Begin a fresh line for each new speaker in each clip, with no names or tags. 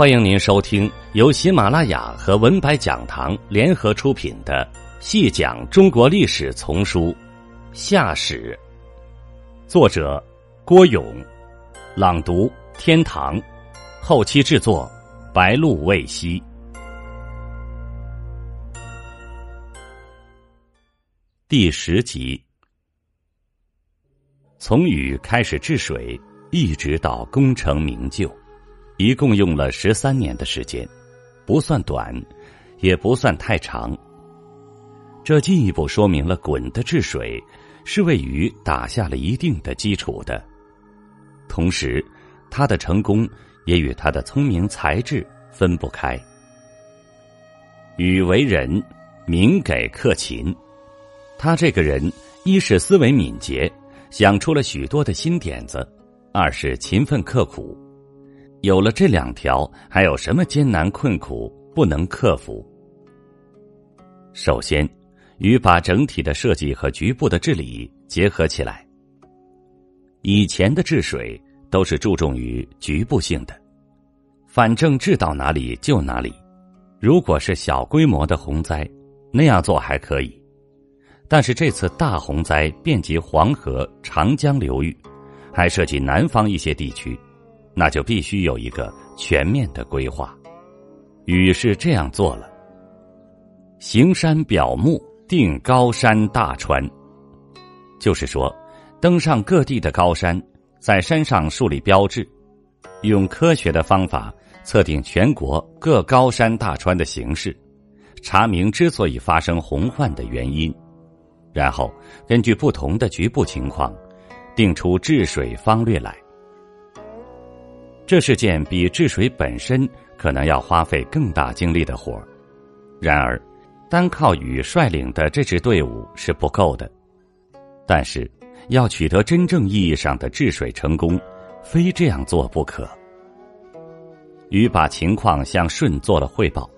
欢迎您收听由喜马拉雅和文白讲堂联合出品的《细讲中国历史丛书·夏史》，作者郭勇，朗读天堂，后期制作白露未晞。第十集，从禹开始治水，一直到功成名就。一共用了十三年的时间，不算短，也不算太长。这进一步说明了鲧的治水是为禹打下了一定的基础的。同时，他的成功也与他的聪明才智分不开。禹为人，敏给克勤。他这个人，一是思维敏捷，想出了许多的新点子；二是勤奋刻苦。有了这两条，还有什么艰难困苦不能克服？首先，与把整体的设计和局部的治理结合起来。以前的治水都是注重于局部性的，反正治到哪里就哪里。如果是小规模的洪灾，那样做还可以；但是这次大洪灾遍及黄河、长江流域，还涉及南方一些地区。那就必须有一个全面的规划。禹是这样做了：行山表目，定高山大川。就是说，登上各地的高山，在山上树立标志，用科学的方法测定全国各高山大川的形势，查明之所以发生洪患的原因，然后根据不同的局部情况，定出治水方略来。这是件比治水本身可能要花费更大精力的活儿，然而，单靠禹率领的这支队伍是不够的。但是，要取得真正意义上的治水成功，非这样做不可。禹把情况向舜做了汇报，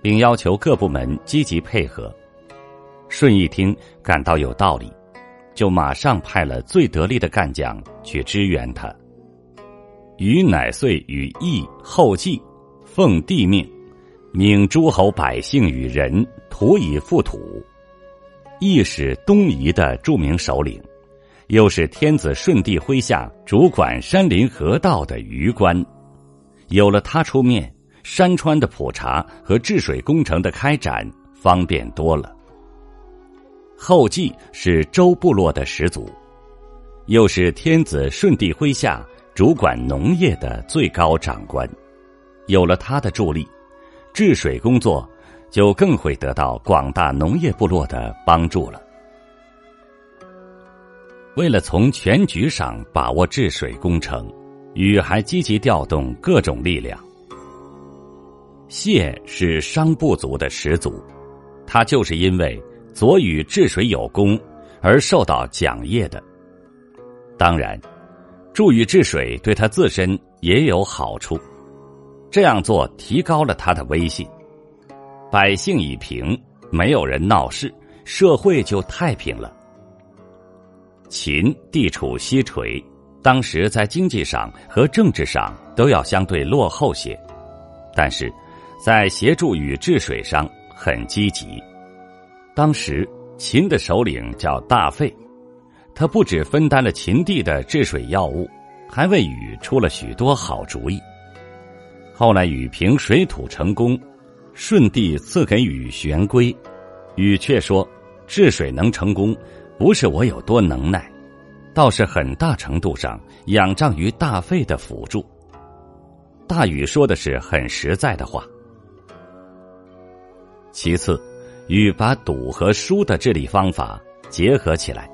并要求各部门积极配合。舜一听，感到有道理，就马上派了最得力的干将去支援他。禹乃遂与义后继，奉帝命，命诸侯百姓与人，土以覆土。义是东夷的著名首领，又是天子舜帝麾下主管山林河道的虞官。有了他出面，山川的普查和治水工程的开展方便多了。后继是周部落的始祖，又是天子舜帝麾下。主管农业的最高长官，有了他的助力，治水工作就更会得到广大农业部落的帮助了。为了从全局上把握治水工程，禹还积极调动各种力量。谢是商部族的始祖，他就是因为左禹治水有功而受到奖业的。当然。助禹治水对他自身也有好处，这样做提高了他的威信。百姓已平，没有人闹事，社会就太平了。秦地处西陲，当时在经济上和政治上都要相对落后些，但是在协助禹治水上很积极。当时秦的首领叫大费。他不只分担了秦地的治水要务，还为禹出了许多好主意。后来禹平水土成功，舜帝赐给禹玄龟，禹却说：“治水能成功，不是我有多能耐，倒是很大程度上仰仗于大费的辅助。”大禹说的是很实在的话。其次，禹把堵和疏的治理方法结合起来。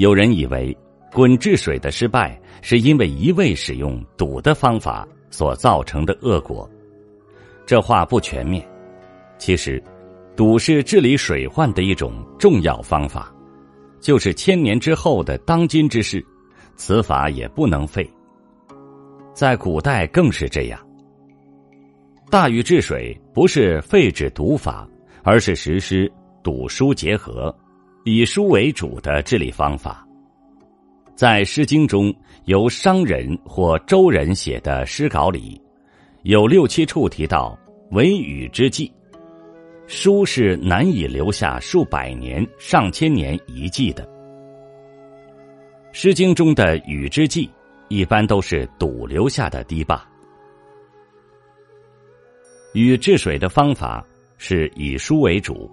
有人以为鲧治水的失败是因为一味使用堵的方法所造成的恶果，这话不全面。其实，堵是治理水患的一种重要方法，就是千年之后的当今之事，此法也不能废。在古代更是这样。大禹治水不是废止堵法，而是实施堵疏结合。以书为主的治理方法，在《诗经》中由商人或周人写的诗稿里，有六七处提到为禹之祭，书是难以留下数百年、上千年遗迹的。《诗经》中的禹之祭，一般都是堵留下的堤坝。禹治水的方法是以书为主，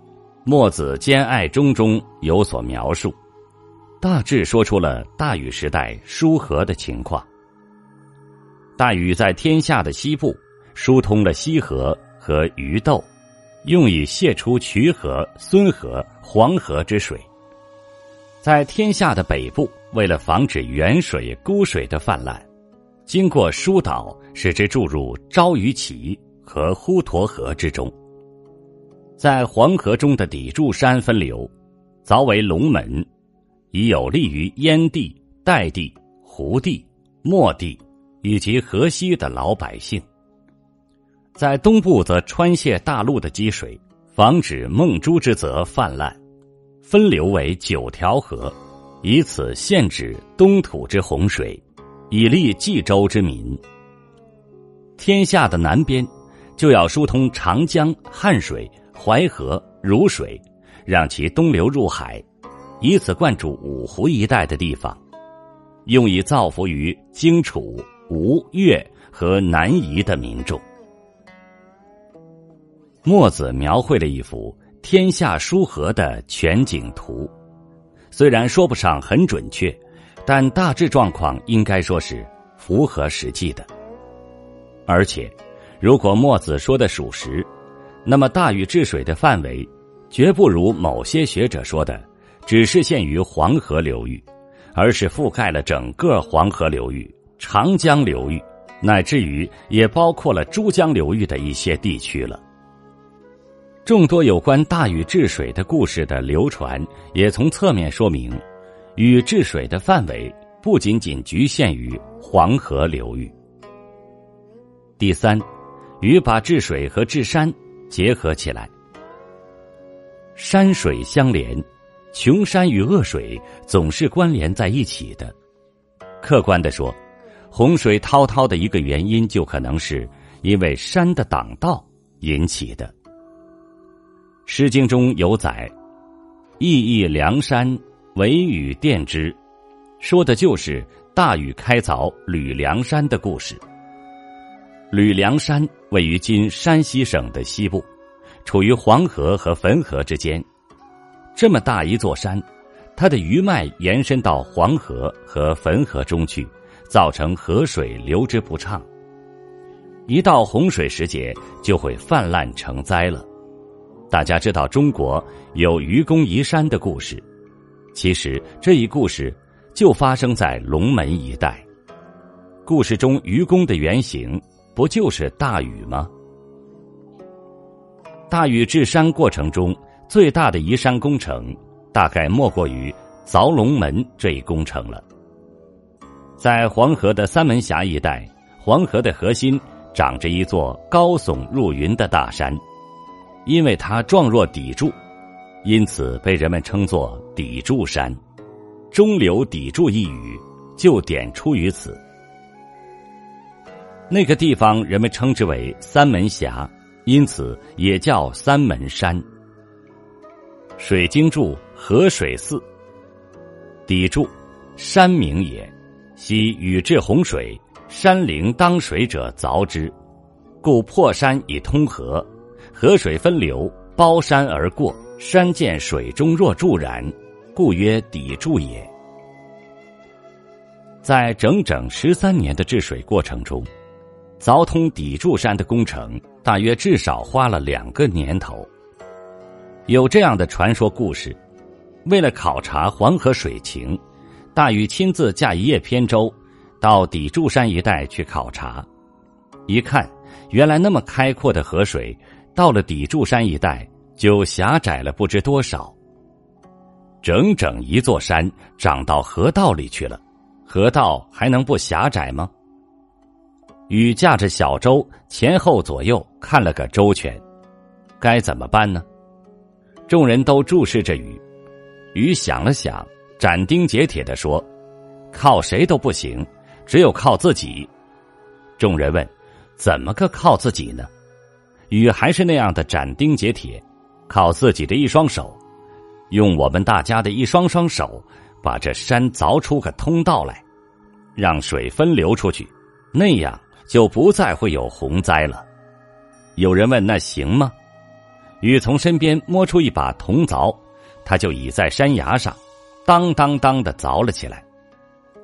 墨子《兼爱中》中有所描述，大致说出了大禹时代疏河的情况。大禹在天下的西部疏通了西河和鱼窦，用以泄出渠河、孙河、黄河之水。在天下的北部，为了防止源水、孤水的泛滥，经过疏导，使之注入朝鱼岐。和滹沱河之中，在黄河中的砥柱山分流，凿为龙门，以有利于燕地、代地、胡地、漠地以及河西的老百姓。在东部则穿泄大陆的积水，防止孟珠之泽泛滥，分流为九条河，以此限制东土之洪水，以利冀州之民。天下的南边。就要疏通长江、汉水、淮河、汝水，让其东流入海，以此灌注五湖一带的地方，用以造福于荆楚、吴越和南夷的民众。墨子描绘了一幅天下疏河的全景图，虽然说不上很准确，但大致状况应该说是符合实际的，而且。如果墨子说的属实，那么大禹治水的范围，绝不如某些学者说的，只是限于黄河流域，而是覆盖了整个黄河流域、长江流域，乃至于也包括了珠江流域的一些地区了。众多有关大禹治水的故事的流传，也从侧面说明，禹治水的范围不仅仅局限于黄河流域。第三。禹把治水和治山结合起来，山水相连，穷山与恶水总是关联在一起的。客观的说，洪水滔滔的一个原因，就可能是因为山的挡道引起的。《诗经》中有载：“意义梁山，惟禹奠之”，说的就是大禹开凿吕梁山的故事。吕梁山位于今山西省的西部，处于黄河和汾河之间。这么大一座山，它的余脉延伸到黄河和汾河中去，造成河水流之不畅。一到洪水时节，就会泛滥成灾了。大家知道中国有愚公移山的故事，其实这一故事就发生在龙门一带。故事中愚公的原型。不就是大禹吗？大禹治山过程中最大的移山工程，大概莫过于凿龙门这一工程了。在黄河的三门峡一带，黄河的核心长着一座高耸入云的大山，因为它状若砥柱，因此被人们称作砥柱山。中流砥柱一语就点出于此。那个地方人们称之为三门峡，因此也叫三门山。水经注：河水寺。砥柱，山名也。昔禹治洪水，山陵当水者凿之，故破山以通河，河水分流，包山而过，山见水中若注然，故曰砥柱也。在整整十三年的治水过程中。凿通砥柱山的工程大约至少花了两个年头。有这样的传说故事：为了考察黄河水情，大禹亲自驾一叶扁舟到砥柱山一带去考察。一看，原来那么开阔的河水，到了砥柱山一带就狭窄了不知多少。整整一座山长到河道里去了，河道还能不狭窄吗？禹驾着小舟前后左右看了个周全，该怎么办呢？众人都注视着禹，禹想了想，斩钉截铁的说：“靠谁都不行，只有靠自己。”众人问：“怎么个靠自己呢？禹还是那样的斩钉截铁，靠自己的一双手，用我们大家的一双双手，把这山凿出个通道来，让水分流出去，那样就不再会有洪灾了。有人问：“那行吗？”禹从身边摸出一把铜凿，他就倚在山崖上，当当当的凿了起来。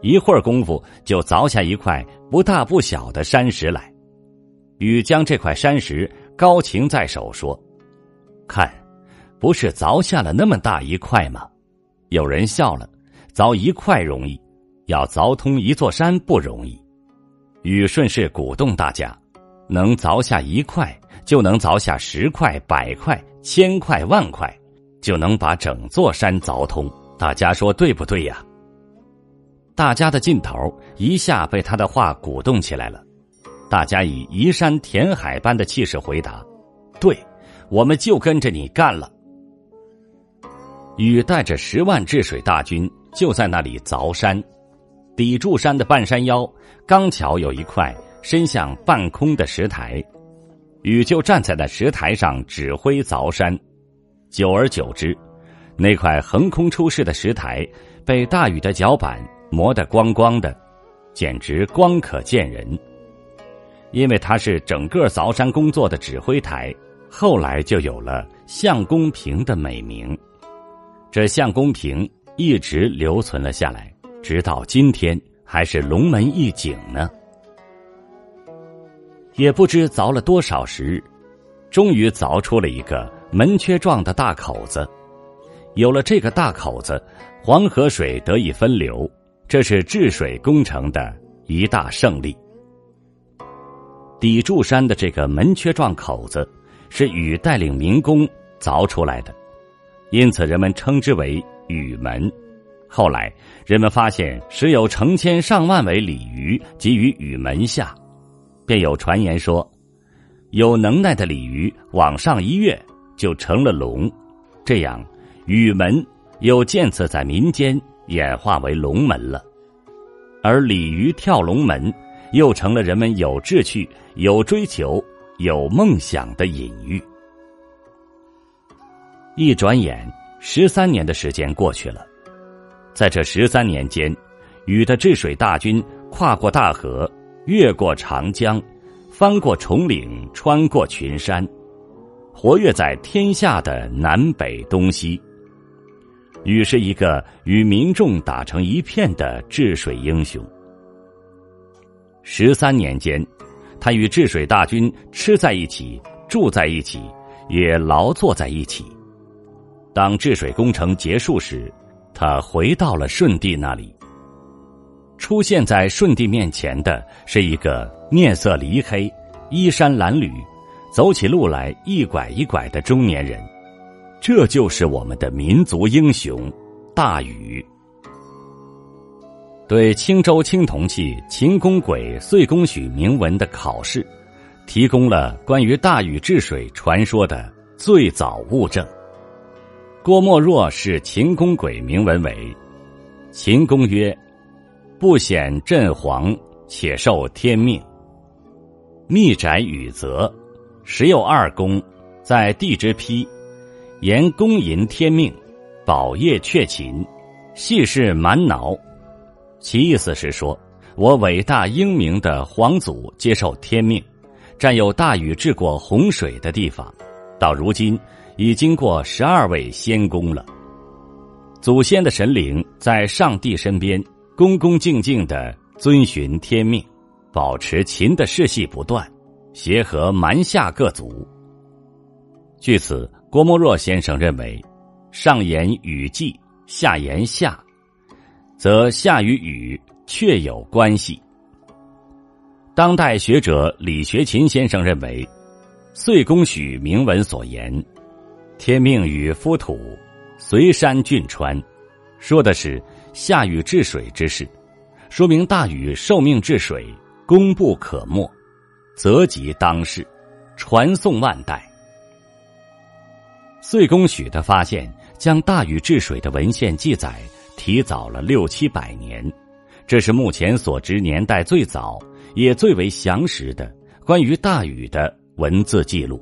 一会儿功夫，就凿下一块不大不小的山石来。禹将这块山石高擎在手，说：“看，不是凿下了那么大一块吗？”有人笑了：“凿一块容易，要凿通一座山不容易。”禹顺势鼓动大家：“能凿下一块，就能凿下十块、百块、千块、万块，就能把整座山凿通。”大家说对不对呀？大家的劲头一下被他的话鼓动起来了，大家以移山填海般的气势回答：“对，我们就跟着你干了。”禹带着十万治水大军就在那里凿山，抵住山的半山腰刚巧有一块伸向半空的石台，禹就站在那石台上指挥凿山。久而久之，那块横空出世的石台被大禹的脚板。磨得光光的，简直光可见人。因为他是整个凿山工作的指挥台，后来就有了相公坪的美名。这相公坪一直留存了下来，直到今天还是龙门一景呢。也不知凿了多少时日，终于凿出了一个门缺状的大口子。有了这个大口子，黄河水得以分流。这是治水工程的一大胜利。砥柱山的这个门缺状口子，是禹带领民工凿出来的，因此人们称之为禹门。后来人们发现时有成千上万尾鲤鱼集于禹门下，便有传言说，有能耐的鲤鱼往上一跃就成了龙，这样禹门又渐次在民间。演化为龙门了，而鲤鱼跳龙门，又成了人们有志趣、有追求、有梦想的隐喻。一转眼，十三年的时间过去了，在这十三年间，禹的治水大军跨过大河，越过长江，翻过重岭，穿过群山，活跃在天下的南北东西。禹是一个与民众打成一片的治水英雄。十三年间，他与治水大军吃在一起，住在一起，也劳作在一起。当治水工程结束时，他回到了舜帝那里。出现在舜帝面前的是一个面色黧黑、衣衫褴褛、走起路来一拐一拐的中年人。这就是我们的民族英雄大禹。对青州青铜器秦公轨岁公许铭文的考试，提供了关于大禹治水传说的最早物证。郭沫若是秦公鬼铭文为：秦公曰：“不显朕皇，且受天命。密宅禹泽，时有二公，在地之丕。”言公淫天命，宝业却勤，系是蛮挠。其意思是说，我伟大英明的皇祖接受天命，占有大禹治过洪水的地方，到如今已经过十二位仙公了。祖先的神灵在上帝身边，恭恭敬敬的遵循天命，保持秦的世系不断，协和蛮下各族。据此。郭沫若先生认为，上言雨季，下言夏，则夏与雨确有关系。当代学者李学勤先生认为，岁公许铭文所言“天命与夫土，随山峻川”，说的是夏禹治水之事，说明大禹受命治水，功不可没，泽及当世，传颂万代。岁公许的发现，将大禹治水的文献记载提早了六七百年，这是目前所知年代最早也最为详实的关于大禹的文字记录，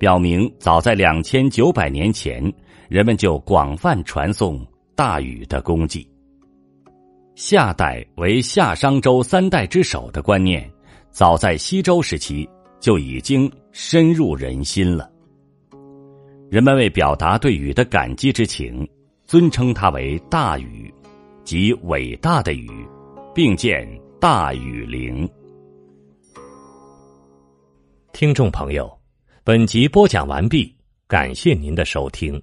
表明早在两千九百年前，人们就广泛传颂大禹的功绩。夏代为夏商周三代之首的观念，早在西周时期就已经深入人心了。人们为表达对禹的感激之情，尊称他为大禹，即伟大的禹，并建大禹陵。听众朋友，本集播讲完毕，感谢您的收听。